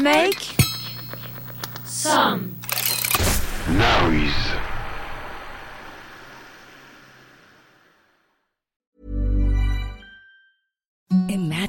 Make some noise. Imagine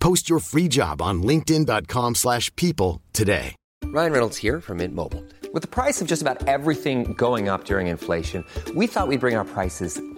Post your free job on linkedin.com/people slash people today. Ryan Reynolds here from Mint Mobile. With the price of just about everything going up during inflation, we thought we'd bring our prices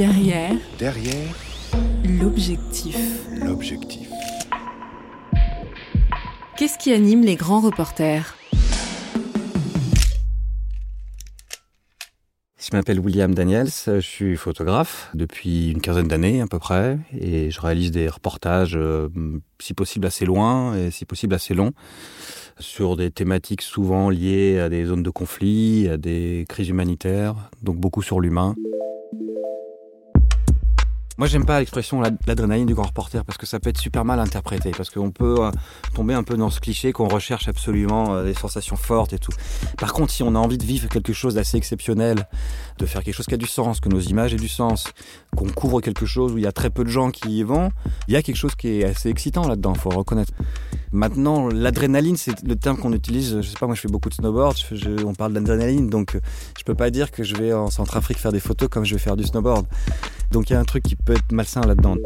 derrière Derrière l'objectif. l'objectif. Qu'est-ce qui anime les grands reporters? Je m'appelle William Daniels, je suis photographe depuis une quinzaine d'années à peu près et je réalise des reportages euh, si possible assez loin et si possible assez longs sur des thématiques souvent liées à des zones de conflit, à des crises humanitaires, donc beaucoup sur l'humain. Moi, j'aime pas l'expression la- l'adrénaline du grand reporter parce que ça peut être super mal interprété, parce qu'on peut euh, tomber un peu dans ce cliché qu'on recherche absolument euh, des sensations fortes et tout. Par contre, si on a envie de vivre quelque chose d'assez exceptionnel, de faire quelque chose qui a du sens, que nos images aient du sens, qu'on couvre quelque chose où il y a très peu de gens qui y vont, il y a quelque chose qui est assez excitant là-dedans, faut reconnaître. Maintenant, l'adrénaline, c'est le terme qu'on utilise. Je sais pas, moi, je fais beaucoup de snowboard. on parle d'adrénaline, donc euh, je peux pas dire que je vais en Centrafrique faire des photos comme je vais faire du snowboard. Donc il y a un truc qui peut être malsain là-dedans.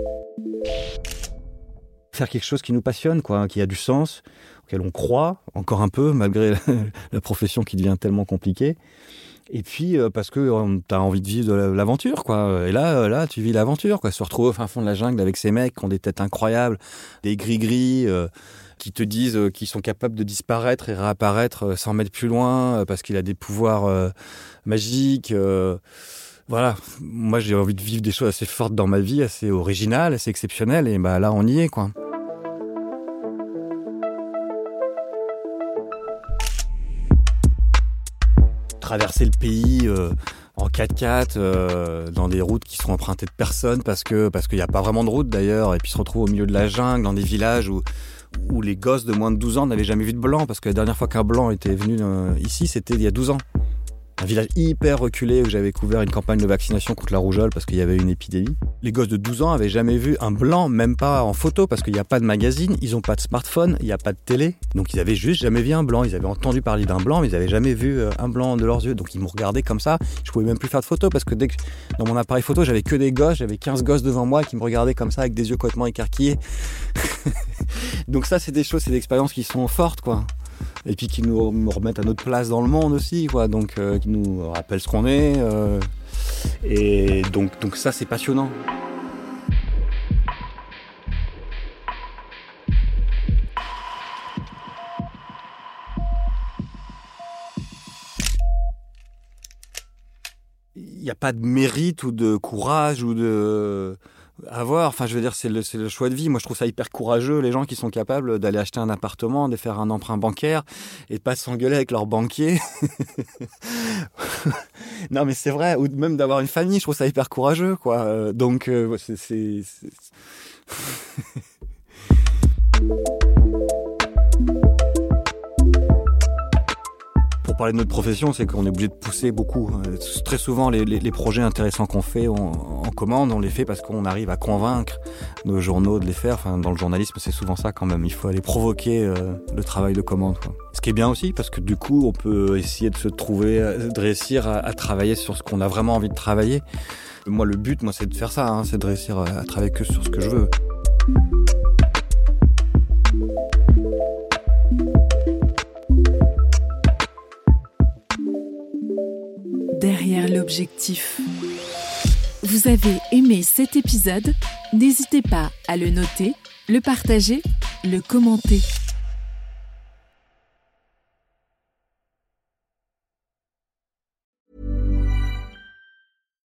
Faire quelque chose qui nous passionne, quoi, qui a du sens, auquel on croit encore un peu, malgré la, profession qui devient tellement compliquée. Et puis euh, parce que tu as envie de vivre de la- l'aventure, quoi. Et là, euh, là, tu vis l'aventure, quoi. Se retrouver au fin fond de la jungle avec ces mecs qui ont des têtes incroyables, des gris-gris, euh, qui te disent euh, qu'ils sont capables de disparaître et réapparaître euh, 100 mètres plus loin euh, parce qu'il a des pouvoirs euh, magiques. Voilà, moi j'ai envie de vivre des choses assez fortes dans ma vie, assez originales, assez exceptionnelles, et bah là on y est quoi. Traverser le pays euh, en 4x4 euh, dans des routes qui sont empruntées de personnes parce parce qu'il n'y a pas vraiment de route d'ailleurs, et puis se retrouver au milieu de la jungle dans des villages où où les gosses de moins de 12 ans n'avaient jamais vu de blanc parce que la dernière fois qu'un blanc était venu euh, ici c'était il y a 12 ans. Un village hyper reculé où j'avais couvert une campagne de vaccination contre la rougeole parce qu'il y avait une épidémie. Les gosses de 12 ans avaient jamais vu un blanc, même pas en photo, parce qu'il n'y a pas de magazine, ils n'ont pas de smartphone, il n'y a pas de télé. Donc ils avaient juste jamais vu un blanc. Ils avaient entendu parler d'un blanc, mais ils n'avaient jamais vu euh, un blanc de leurs yeux. Donc ils m'ont regardé comme ça. Je pouvais même plus faire de photos parce que dans mon appareil photo, j'avais que des gosses, j'avais 15 gosses devant moi qui me regardaient comme ça avec des yeux complètement écarquillés. Donc ça, c'est des choses, c'est des expériences qui sont fortes, quoi et puis qui nous, remettent à notre place dans le monde aussi, quoi. Donc, euh, qui nous rappellent ce qu'on est. euh, et donc, donc ça, c'est passionnant. Il n'y a pas de mérite ou de courage ou de avoir. Enfin, je veux dire, c'est le, le choix de vie. Moi, je trouve ça hyper courageux, les gens qui sont capables d'aller acheter un appartement, de faire un emprunt bancaire et de pas s'engueuler avec leur banquier. non, mais c'est vrai. Ou même d'avoir une famille, je trouve ça hyper courageux, quoi. Euh, Donc, euh, c'est... parler de notre profession, c'est qu'on est obligé de pousser beaucoup. Euh, Très souvent, les, projets intéressants qu'on fait en commande, on les fait parce qu'on arrive à convaincre nos journaux de les faire. Enfin, dans le journalisme, c'est souvent ça quand même. Il faut aller provoquer euh, le travail de commande. Ce qui est bien aussi, parce que du coup, on peut essayer de se trouver, euh, de réussir à, à travailler sur ce qu'on a vraiment envie de travailler. Moi, le but, moi, c'est de faire ça, hein, c'est de réussir à, à travailler que sur ce que je veux. L'objectif. Vous avez aimé cet épisode? N'hésitez pas à le noter, le partager, le commenter.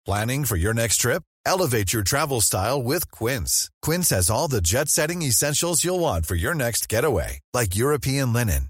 Planning for your next trip? Elevate your travel style with Quince. Quince has all the jet setting essentials you'll want for your next getaway, like European linen,